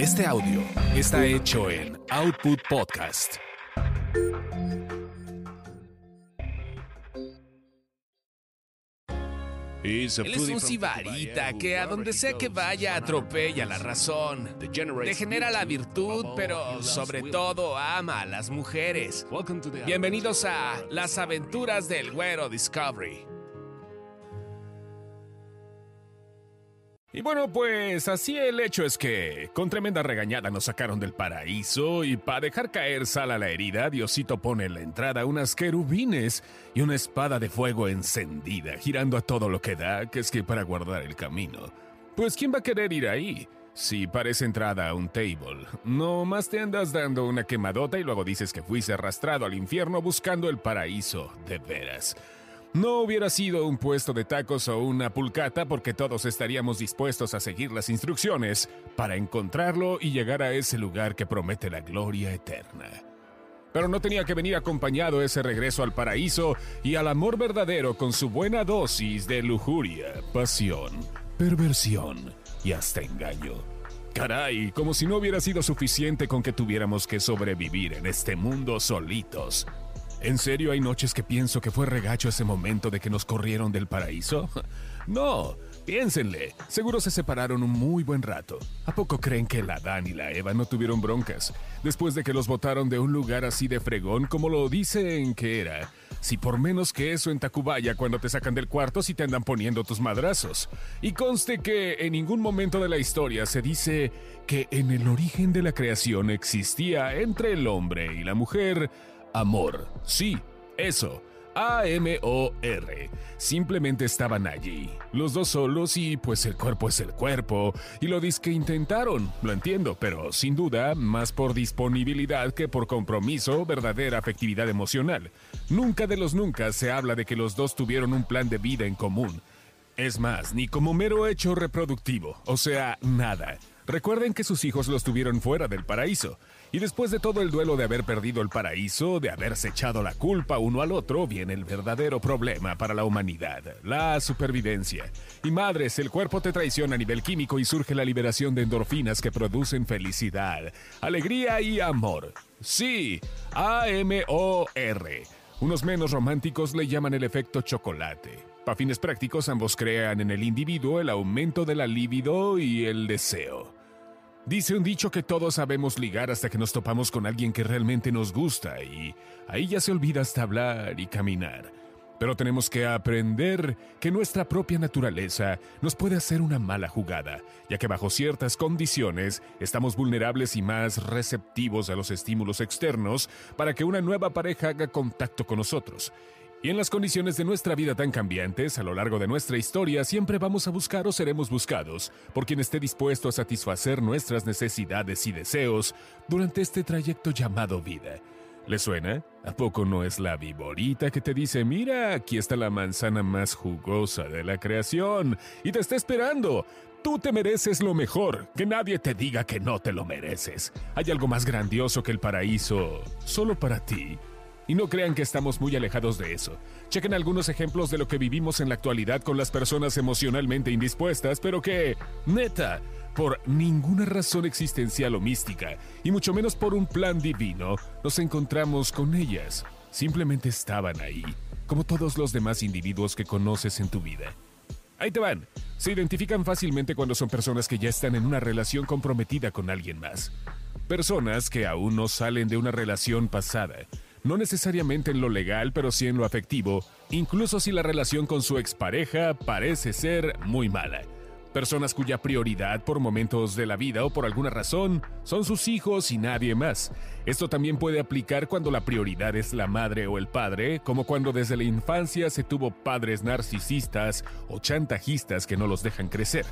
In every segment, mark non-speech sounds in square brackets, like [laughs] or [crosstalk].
Este audio está hecho en Output Podcast. Es un sibarita que a donde sea que vaya atropella la razón, degenera la virtud, pero sobre todo ama a las mujeres. Bienvenidos a Las aventuras del güero Discovery. Y bueno, pues así el hecho es que, con tremenda regañada nos sacaron del paraíso y para dejar caer sal a la herida, Diosito pone en la entrada unas querubines y una espada de fuego encendida, girando a todo lo que da, que es que para guardar el camino. Pues ¿quién va a querer ir ahí? Si parece entrada a un table. No más te andas dando una quemadota y luego dices que fuiste arrastrado al infierno buscando el paraíso, de veras. No hubiera sido un puesto de tacos o una pulcata porque todos estaríamos dispuestos a seguir las instrucciones para encontrarlo y llegar a ese lugar que promete la gloria eterna. Pero no tenía que venir acompañado ese regreso al paraíso y al amor verdadero con su buena dosis de lujuria, pasión, perversión y hasta engaño. Caray, como si no hubiera sido suficiente con que tuviéramos que sobrevivir en este mundo solitos. ¿En serio hay noches que pienso que fue regacho ese momento de que nos corrieron del paraíso? [laughs] No, piénsenle. Seguro se separaron un muy buen rato. ¿A poco creen que la Adán y la Eva no tuvieron broncas? Después de que los botaron de un lugar así de fregón como lo dicen que era. Si por menos que eso en Tacubaya cuando te sacan del cuarto si te andan poniendo tus madrazos. Y conste que en ningún momento de la historia se dice que en el origen de la creación existía entre el hombre y la mujer Amor. Sí, eso. A-M-O-R. Simplemente estaban allí, los dos solos y pues el cuerpo es el cuerpo. Y lo que intentaron, lo entiendo, pero sin duda más por disponibilidad que por compromiso, verdadera afectividad emocional. Nunca de los nunca se habla de que los dos tuvieron un plan de vida en común. Es más, ni como mero hecho reproductivo, o sea, nada. Recuerden que sus hijos los tuvieron fuera del paraíso, y después de todo el duelo de haber perdido el paraíso, de haberse echado la culpa uno al otro, viene el verdadero problema para la humanidad, la supervivencia. Y madres, el cuerpo te traiciona a nivel químico y surge la liberación de endorfinas que producen felicidad, alegría y amor. Sí, A-M-O-R. Unos menos románticos le llaman el efecto chocolate. Para fines prácticos, ambos crean en el individuo el aumento de la libido y el deseo. Dice un dicho que todos sabemos ligar hasta que nos topamos con alguien que realmente nos gusta y ahí ya se olvida hasta hablar y caminar. Pero tenemos que aprender que nuestra propia naturaleza nos puede hacer una mala jugada, ya que bajo ciertas condiciones estamos vulnerables y más receptivos a los estímulos externos para que una nueva pareja haga contacto con nosotros. Y en las condiciones de nuestra vida tan cambiantes, a lo largo de nuestra historia, siempre vamos a buscar o seremos buscados por quien esté dispuesto a satisfacer nuestras necesidades y deseos durante este trayecto llamado vida. ¿Le suena? ¿A poco no es la viborita que te dice, mira, aquí está la manzana más jugosa de la creación y te está esperando? Tú te mereces lo mejor, que nadie te diga que no te lo mereces. Hay algo más grandioso que el paraíso, solo para ti. Y no crean que estamos muy alejados de eso. Chequen algunos ejemplos de lo que vivimos en la actualidad con las personas emocionalmente indispuestas, pero que, neta, por ninguna razón existencial o mística, y mucho menos por un plan divino, nos encontramos con ellas. Simplemente estaban ahí, como todos los demás individuos que conoces en tu vida. Ahí te van. Se identifican fácilmente cuando son personas que ya están en una relación comprometida con alguien más. Personas que aún no salen de una relación pasada no necesariamente en lo legal, pero sí en lo afectivo, incluso si la relación con su expareja parece ser muy mala. Personas cuya prioridad por momentos de la vida o por alguna razón son sus hijos y nadie más. Esto también puede aplicar cuando la prioridad es la madre o el padre, como cuando desde la infancia se tuvo padres narcisistas o chantajistas que no los dejan crecer.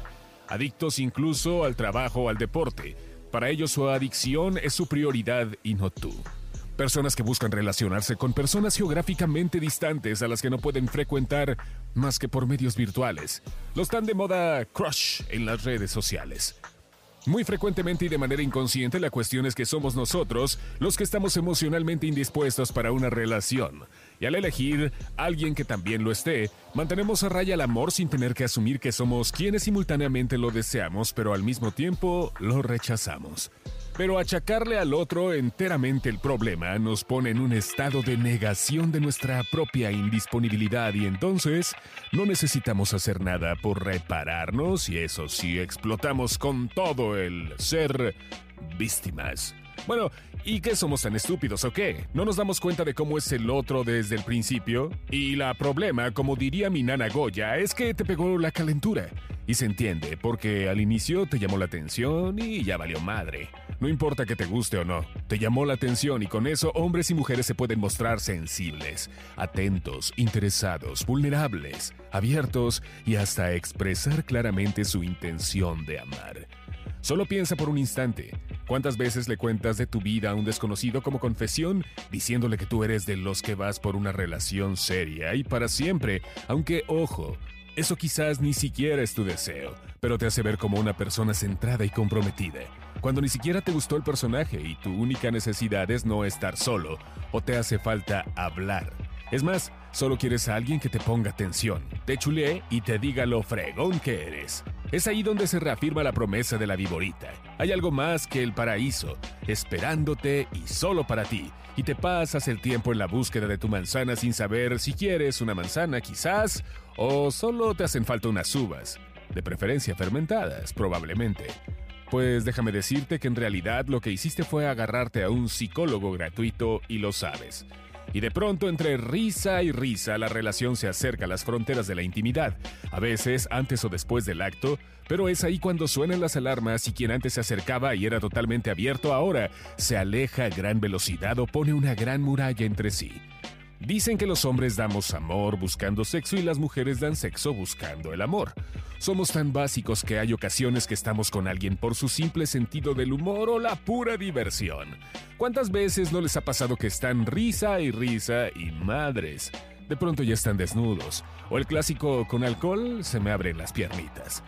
Adictos incluso al trabajo o al deporte. Para ellos su adicción es su prioridad y no tú. Personas que buscan relacionarse con personas geográficamente distantes a las que no pueden frecuentar más que por medios virtuales. Los tan de moda crush en las redes sociales. Muy frecuentemente y de manera inconsciente la cuestión es que somos nosotros los que estamos emocionalmente indispuestos para una relación. Y al elegir alguien que también lo esté, mantenemos a raya el amor sin tener que asumir que somos quienes simultáneamente lo deseamos, pero al mismo tiempo lo rechazamos. Pero achacarle al otro enteramente el problema nos pone en un estado de negación de nuestra propia indisponibilidad y entonces no necesitamos hacer nada por repararnos y eso sí explotamos con todo el ser víctimas. Bueno, ¿y qué somos tan estúpidos o qué? ¿No nos damos cuenta de cómo es el otro desde el principio? Y la problema, como diría mi nana Goya, es que te pegó la calentura. Y se entiende, porque al inicio te llamó la atención y ya valió madre. No importa que te guste o no, te llamó la atención y con eso hombres y mujeres se pueden mostrar sensibles, atentos, interesados, vulnerables, abiertos y hasta expresar claramente su intención de amar. Solo piensa por un instante, ¿cuántas veces le cuentas de tu vida a un desconocido como confesión, diciéndole que tú eres de los que vas por una relación seria y para siempre, aunque ojo, eso quizás ni siquiera es tu deseo, pero te hace ver como una persona centrada y comprometida, cuando ni siquiera te gustó el personaje y tu única necesidad es no estar solo, o te hace falta hablar. Es más, solo quieres a alguien que te ponga atención, te chulee y te diga lo fregón que eres. Es ahí donde se reafirma la promesa de la viborita. Hay algo más que el paraíso, esperándote y solo para ti. Y te pasas el tiempo en la búsqueda de tu manzana sin saber si quieres una manzana quizás o solo te hacen falta unas uvas, de preferencia fermentadas, probablemente. Pues déjame decirte que en realidad lo que hiciste fue agarrarte a un psicólogo gratuito y lo sabes. Y de pronto entre risa y risa la relación se acerca a las fronteras de la intimidad, a veces antes o después del acto, pero es ahí cuando suenan las alarmas y quien antes se acercaba y era totalmente abierto ahora se aleja a gran velocidad o pone una gran muralla entre sí. Dicen que los hombres damos amor buscando sexo y las mujeres dan sexo buscando el amor. Somos tan básicos que hay ocasiones que estamos con alguien por su simple sentido del humor o la pura diversión. ¿Cuántas veces no les ha pasado que están risa y risa y madres? De pronto ya están desnudos. O el clásico con alcohol se me abren las piernitas.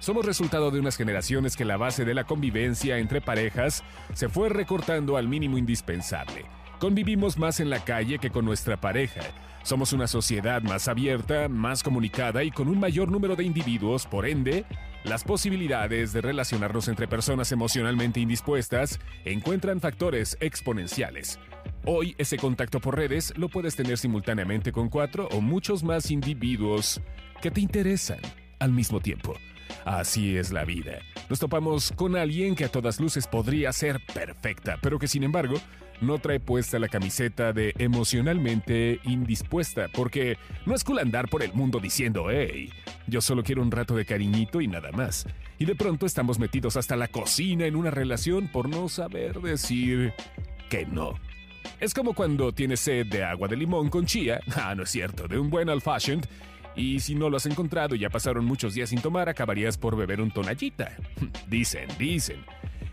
Somos resultado de unas generaciones que la base de la convivencia entre parejas se fue recortando al mínimo indispensable. Convivimos más en la calle que con nuestra pareja. Somos una sociedad más abierta, más comunicada y con un mayor número de individuos, por ende, las posibilidades de relacionarnos entre personas emocionalmente indispuestas encuentran factores exponenciales. Hoy ese contacto por redes lo puedes tener simultáneamente con cuatro o muchos más individuos que te interesan al mismo tiempo. Así es la vida. Nos topamos con alguien que a todas luces podría ser perfecta, pero que sin embargo no trae puesta la camiseta de emocionalmente indispuesta, porque no es cool andar por el mundo diciendo, hey, yo solo quiero un rato de cariñito y nada más. Y de pronto estamos metidos hasta la cocina en una relación por no saber decir que no. Es como cuando tienes sed de agua de limón con chía, [laughs] ah, no es cierto, de un buen old fashioned, y si no lo has encontrado y ya pasaron muchos días sin tomar, acabarías por beber un tonallita. [laughs] dicen, dicen.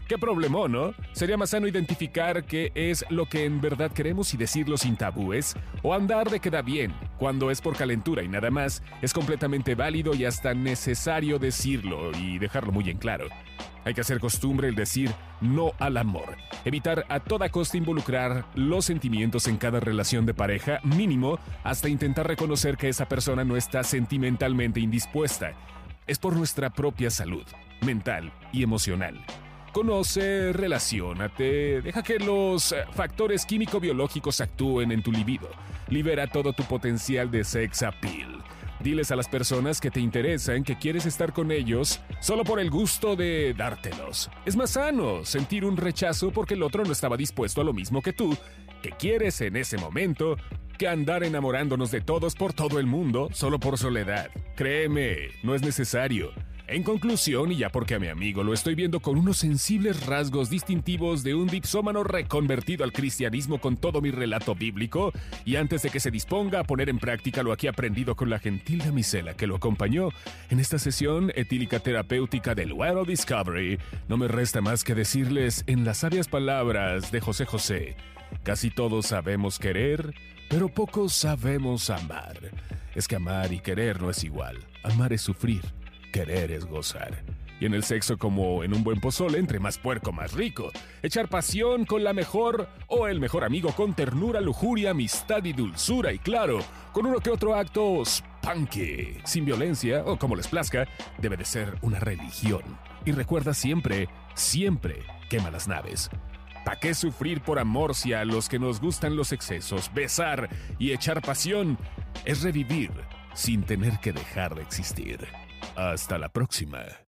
Qué problema, ¿no? Sería más sano identificar qué es lo que en verdad queremos y decirlo sin tabúes, o andar de queda bien, cuando es por calentura y nada más, es completamente válido y hasta necesario decirlo y dejarlo muy en claro. Hay que hacer costumbre el decir no al amor, evitar a toda costa involucrar los sentimientos en cada relación de pareja, mínimo, hasta intentar reconocer que esa persona no está sentimentalmente indispuesta. Es por nuestra propia salud, mental y emocional. Conoce, relacionate, deja que los eh, factores químico-biológicos actúen en tu libido. Libera todo tu potencial de sex appeal. Diles a las personas que te interesan que quieres estar con ellos solo por el gusto de dártelos. Es más sano sentir un rechazo porque el otro no estaba dispuesto a lo mismo que tú, que quieres en ese momento, que andar enamorándonos de todos por todo el mundo solo por soledad. Créeme, no es necesario. En conclusión, y ya porque a mi amigo lo estoy viendo con unos sensibles rasgos distintivos de un dipsómano reconvertido al cristianismo con todo mi relato bíblico, y antes de que se disponga a poner en práctica lo aquí aprendido con la gentil damisela que lo acompañó en esta sesión etílica terapéutica del Wild Discovery, no me resta más que decirles en las sabias palabras de José José, casi todos sabemos querer, pero pocos sabemos amar. Es que amar y querer no es igual, amar es sufrir. Querer es gozar. Y en el sexo como en un buen pozole, entre más puerco, más rico. Echar pasión con la mejor o el mejor amigo con ternura, lujuria, amistad y dulzura. Y claro, con uno que otro acto spunky, sin violencia o como les plazca, debe de ser una religión. Y recuerda siempre, siempre quema las naves. ¿Para qué sufrir por amor si a los que nos gustan los excesos, besar y echar pasión es revivir sin tener que dejar de existir? Hasta la próxima.